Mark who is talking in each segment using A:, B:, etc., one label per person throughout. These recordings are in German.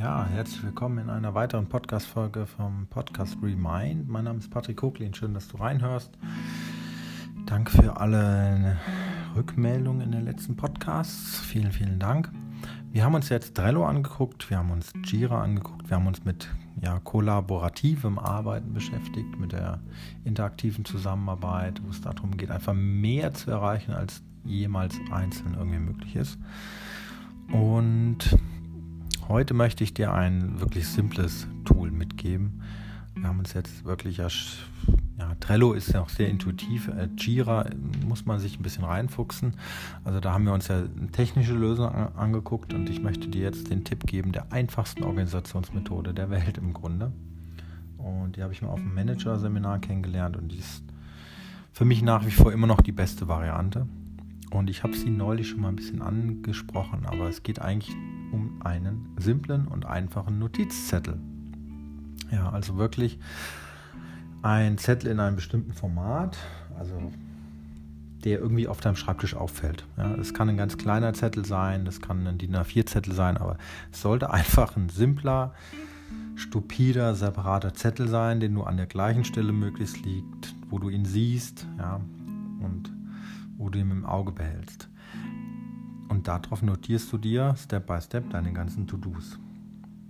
A: Ja, herzlich willkommen in einer weiteren Podcast-Folge vom Podcast Remind. Mein Name ist Patrick Koklin, schön, dass du reinhörst. Danke für alle Rückmeldungen in den letzten Podcasts. Vielen, vielen Dank. Wir haben uns jetzt Trello angeguckt, wir haben uns Jira angeguckt, wir haben uns mit ja, kollaborativem Arbeiten beschäftigt, mit der interaktiven Zusammenarbeit, wo es darum geht, einfach mehr zu erreichen, als jemals einzeln irgendwie möglich ist. Und Heute möchte ich dir ein wirklich simples Tool mitgeben. Wir haben uns jetzt wirklich, ja, Trello ist ja auch sehr intuitiv. Äh, Jira muss man sich ein bisschen reinfuchsen. Also da haben wir uns ja technische Lösung angeguckt und ich möchte dir jetzt den Tipp geben der einfachsten Organisationsmethode der Welt im Grunde. Und die habe ich mal auf dem Manager-Seminar kennengelernt und die ist für mich nach wie vor immer noch die beste Variante. Und ich habe sie neulich schon mal ein bisschen angesprochen, aber es geht eigentlich um einen simplen und einfachen Notizzettel. Ja, also wirklich ein Zettel in einem bestimmten Format, also der irgendwie auf deinem Schreibtisch auffällt. Ja, es kann ein ganz kleiner Zettel sein, das kann ein DIN A4-Zettel sein, aber es sollte einfach ein simpler, stupider, separater Zettel sein, den du an der gleichen Stelle möglichst liegt, wo du ihn siehst, ja, und wo du ihn im Auge behältst. Und darauf notierst du dir Step by Step deine ganzen To-Dos.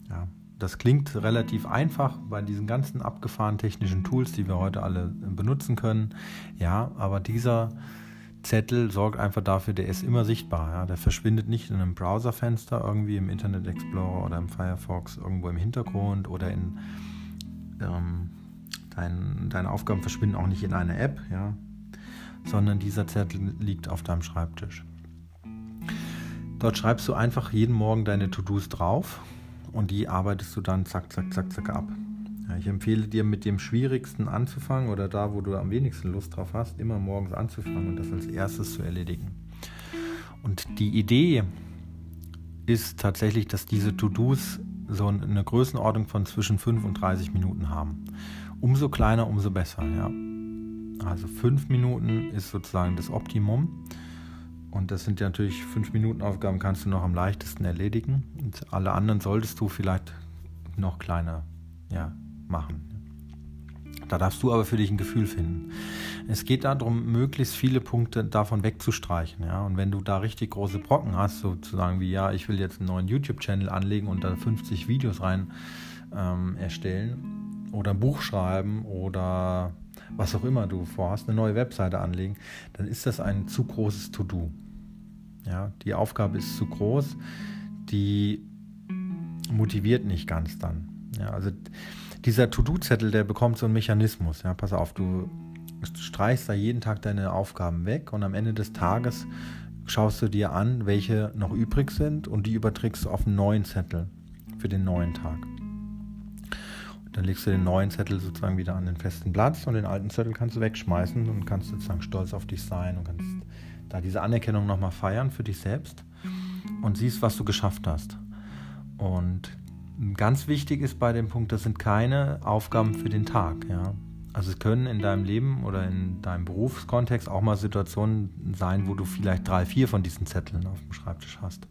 A: Ja, das klingt relativ einfach bei diesen ganzen abgefahrenen technischen Tools, die wir heute alle benutzen können. Ja, aber dieser Zettel sorgt einfach dafür, der ist immer sichtbar. Ja? Der verschwindet nicht in einem Browserfenster irgendwie im Internet Explorer oder im Firefox irgendwo im Hintergrund oder in ähm, dein, deine Aufgaben verschwinden auch nicht in einer App, ja? sondern dieser Zettel liegt auf deinem Schreibtisch. Dort schreibst du einfach jeden Morgen deine To-Dos drauf und die arbeitest du dann zack, zack, zack, zack ab. Ja, ich empfehle dir mit dem Schwierigsten anzufangen oder da, wo du am wenigsten Lust drauf hast, immer morgens anzufangen und das als erstes zu erledigen. Und die Idee ist tatsächlich, dass diese To-Dos so eine Größenordnung von zwischen 5 und 30 Minuten haben. Umso kleiner, umso besser. Ja. Also 5 Minuten ist sozusagen das Optimum. Und das sind ja natürlich 5 Minuten Aufgaben, kannst du noch am leichtesten erledigen. Und alle anderen solltest du vielleicht noch kleiner ja, machen. Da darfst du aber für dich ein Gefühl finden. Es geht darum, möglichst viele Punkte davon wegzustreichen. Ja? Und wenn du da richtig große Brocken hast, sozusagen wie, ja, ich will jetzt einen neuen YouTube-Channel anlegen und da 50 Videos rein ähm, erstellen oder ein Buch schreiben oder was auch immer du vorhast, eine neue Webseite anlegen, dann ist das ein zu großes To-Do. Ja, die Aufgabe ist zu groß, die motiviert nicht ganz dann. Ja, also dieser To-Do-Zettel, der bekommt so einen Mechanismus. Ja, pass auf, du streichst da jeden Tag deine Aufgaben weg und am Ende des Tages schaust du dir an, welche noch übrig sind und die überträgst du auf einen neuen Zettel für den neuen Tag. Dann legst du den neuen Zettel sozusagen wieder an den festen Platz und den alten Zettel kannst du wegschmeißen und kannst sozusagen stolz auf dich sein und kannst da diese Anerkennung nochmal feiern für dich selbst und siehst, was du geschafft hast. Und ganz wichtig ist bei dem Punkt, das sind keine Aufgaben für den Tag. Ja? Also es können in deinem Leben oder in deinem Berufskontext auch mal Situationen sein, wo du vielleicht drei, vier von diesen Zetteln auf dem Schreibtisch hast.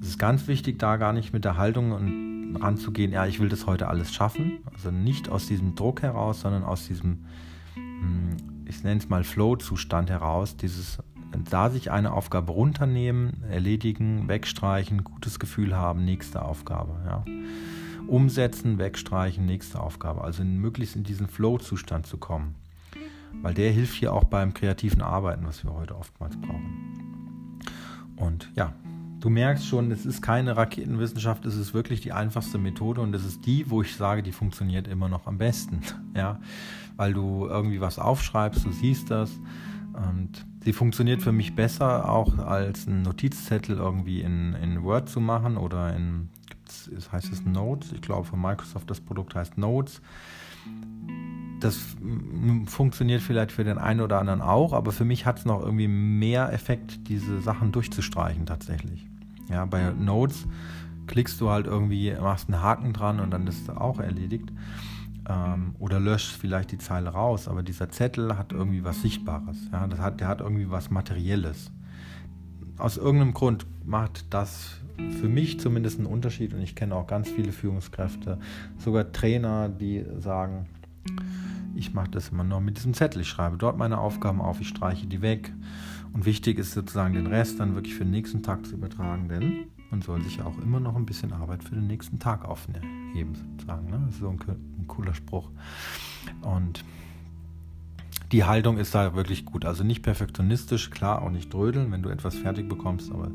A: Es ist ganz wichtig, da gar nicht mit der Haltung und ranzugehen, ja, ich will das heute alles schaffen. Also nicht aus diesem Druck heraus, sondern aus diesem, hm, ich nenne es mal Flow-Zustand heraus, dieses da sich eine Aufgabe runternehmen, erledigen, wegstreichen, gutes Gefühl haben, nächste Aufgabe. Ja. Umsetzen, wegstreichen, nächste Aufgabe. Also möglichst in diesen Flow-Zustand zu kommen. Weil der hilft hier auch beim kreativen Arbeiten, was wir heute oftmals brauchen. Und ja, Du merkst schon, es ist keine Raketenwissenschaft, es ist wirklich die einfachste Methode und es ist die, wo ich sage, die funktioniert immer noch am besten. Ja, weil du irgendwie was aufschreibst, du siehst das und sie funktioniert für mich besser auch als einen Notizzettel irgendwie in, in Word zu machen oder in, heißt es Notes, ich glaube von Microsoft das Produkt heißt Notes. Das funktioniert vielleicht für den einen oder anderen auch, aber für mich hat es noch irgendwie mehr Effekt, diese Sachen durchzustreichen tatsächlich. Ja, bei Notes klickst du halt irgendwie, machst einen Haken dran und dann ist es auch erledigt. Ähm, oder löscht vielleicht die Zeile raus, aber dieser Zettel hat irgendwie was Sichtbares. Ja, das hat, der hat irgendwie was Materielles. aus irgendeinem Grund macht das für mich zumindest einen Unterschied und ich kenne auch ganz viele Führungskräfte, sogar Trainer, die sagen, ich mache das immer nur mit diesem Zettel. Ich schreibe dort meine Aufgaben auf, ich streiche die weg. Und wichtig ist sozusagen den Rest dann wirklich für den nächsten Tag zu übertragen, denn man soll sich ja auch immer noch ein bisschen Arbeit für den nächsten Tag aufheben, sozusagen. Ne? Das ist so ein, ein cooler Spruch. Und die Haltung ist da wirklich gut. Also nicht perfektionistisch, klar, auch nicht drödeln, wenn du etwas fertig bekommst, aber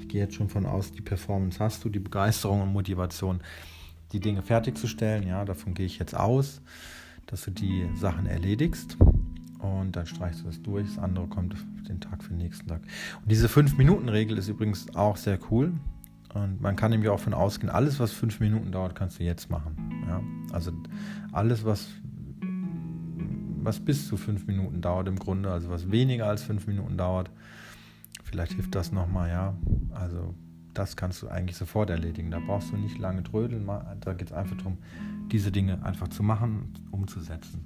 A: ich gehe jetzt schon von aus, die Performance hast du, die Begeisterung und Motivation, die Dinge fertigzustellen. Ja, davon gehe ich jetzt aus, dass du die Sachen erledigst und dann streichst du das durch. Das andere kommt den Tag für den nächsten Tag. Und diese 5-Minuten-Regel ist übrigens auch sehr cool. Und man kann nämlich auch von ausgehen, alles, was fünf Minuten dauert, kannst du jetzt machen. Ja? Also alles, was was bis zu fünf Minuten dauert im Grunde, also was weniger als fünf Minuten dauert. Vielleicht hilft das nochmal, ja. Also das kannst du eigentlich sofort erledigen. Da brauchst du nicht lange trödeln. Da geht es einfach darum, diese Dinge einfach zu machen, umzusetzen.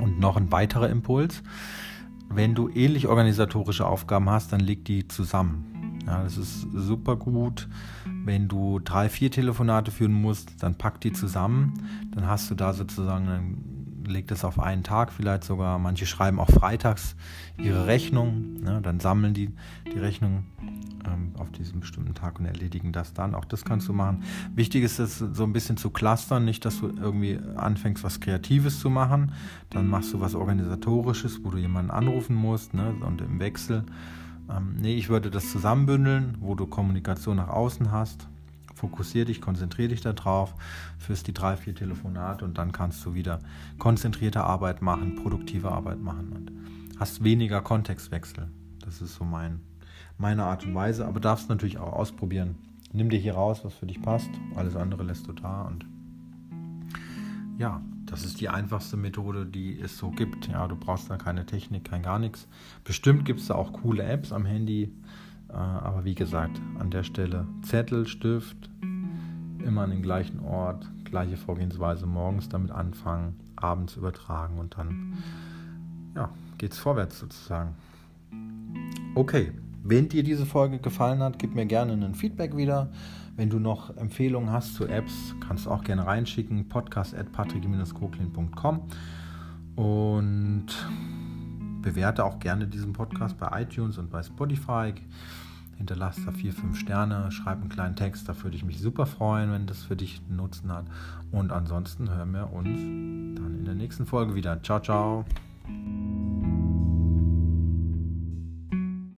A: Und noch ein weiterer Impuls. Wenn du ähnlich organisatorische Aufgaben hast, dann leg die zusammen. Ja, das ist super gut. Wenn du drei, vier Telefonate führen musst, dann pack die zusammen. Dann hast du da sozusagen einen legt es auf einen Tag vielleicht sogar. Manche schreiben auch freitags ihre Rechnung. Ne? Dann sammeln die die Rechnung ähm, auf diesem bestimmten Tag und erledigen das dann. Auch das kannst du machen. Wichtig ist es so ein bisschen zu clustern, nicht, dass du irgendwie anfängst, was Kreatives zu machen. Dann machst du was Organisatorisches, wo du jemanden anrufen musst ne? und im Wechsel. Ähm, nee, ich würde das zusammenbündeln, wo du Kommunikation nach außen hast fokussier dich, konzentrier dich darauf, führst die drei, vier Telefonate und dann kannst du wieder konzentrierte Arbeit machen, produktive Arbeit machen und hast weniger Kontextwechsel. Das ist so mein, meine Art und Weise, aber darfst natürlich auch ausprobieren. Nimm dir hier raus, was für dich passt, alles andere lässt du da und ja, das ist die einfachste Methode, die es so gibt. Ja, du brauchst da keine Technik, kein gar nichts. Bestimmt gibt es da auch coole Apps am Handy, äh, aber wie gesagt, an der Stelle Zettel, Stift, immer an den gleichen Ort, gleiche Vorgehensweise, morgens damit anfangen, abends übertragen und dann ja, es vorwärts sozusagen. Okay, wenn dir diese Folge gefallen hat, gib mir gerne ein Feedback wieder. Wenn du noch Empfehlungen hast zu Apps, kannst du auch gerne reinschicken. Podcast at patrick-koklin.com und bewerte auch gerne diesen Podcast bei iTunes und bei Spotify. Hinterlass da vier, fünf Sterne, schreib einen kleinen Text, da würde ich mich super freuen, wenn das für dich einen Nutzen hat. Und ansonsten hören wir uns dann in der nächsten Folge wieder. Ciao, ciao.